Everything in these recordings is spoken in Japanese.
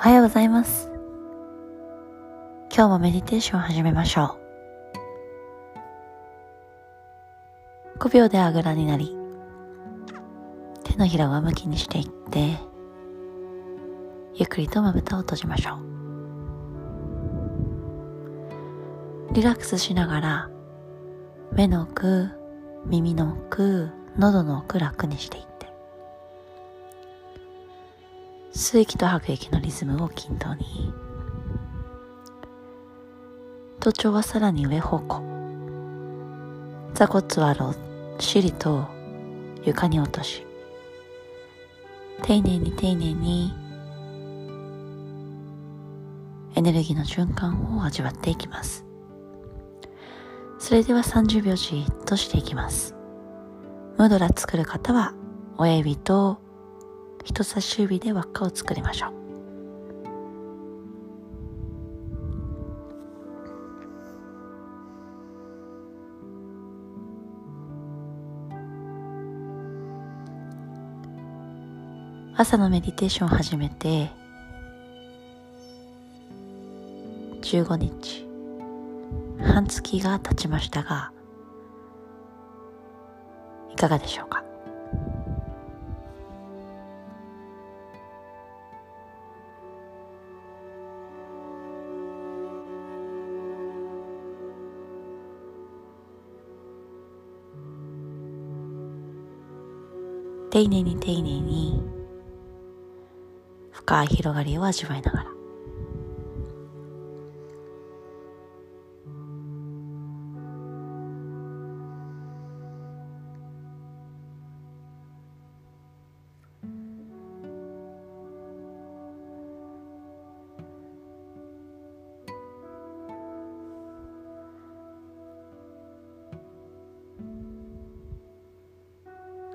おはようございます。今日もメディテーションを始めましょう。5秒であぐらになり、手のひらを上向きにしていって、ゆっくりとまぶたを閉じましょう。リラックスしながら、目の奥、耳の奥、喉の奥楽にしていって、吸う息と吐く息のリズムを均等に。頭頂はさらに上方向。座骨はろっしりと床に落とし、丁寧に丁寧にエネルギーの循環を味わっていきます。それでは30秒じっとしていきます。ムードラ作る方は親指と人差し指で輪っかを作りましょう。朝のメディテーションを始めて15日半月が経ちましたがいかがでしょうか？丁寧に丁寧に深い広がりを味わいながら。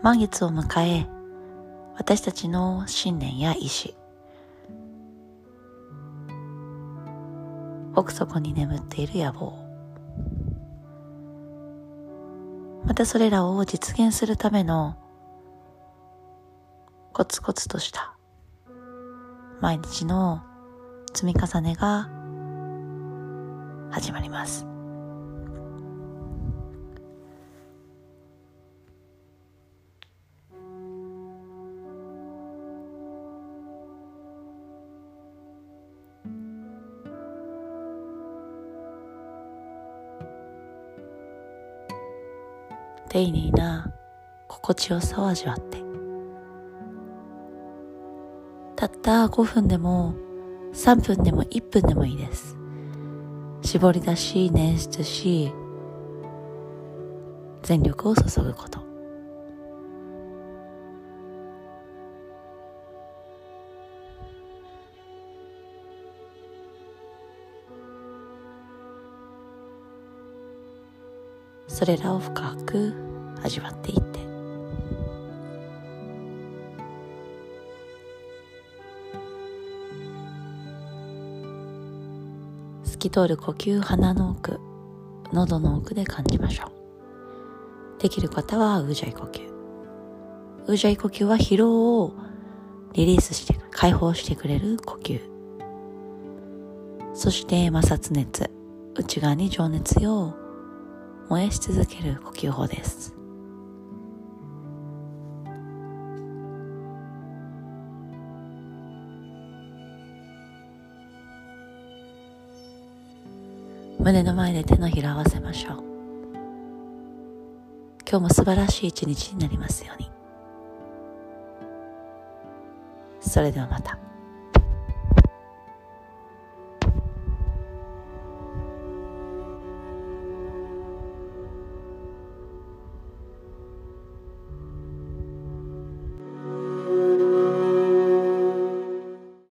満月を迎え私たちの信念や意志奥底に眠っている野望。またそれらを実現するためのコツコツとした毎日の積み重ねが始まります。丁寧な心地よさを味わって。たった5分でも3分でも1分でもいいです。絞り出し捻出し全力を注ぐこと。それらを深く味わっていって。透き通る呼吸鼻の奥喉の奥で感じましょう。できる方はウージャイ呼吸。ウージャイ呼吸は疲労をリリースして解放してくれる呼吸。そして摩擦熱内側に情熱を燃やし続ける呼吸法です。胸の前で手のひらを合わせましょう。今日も素晴らしい一日になりますように。それではまた。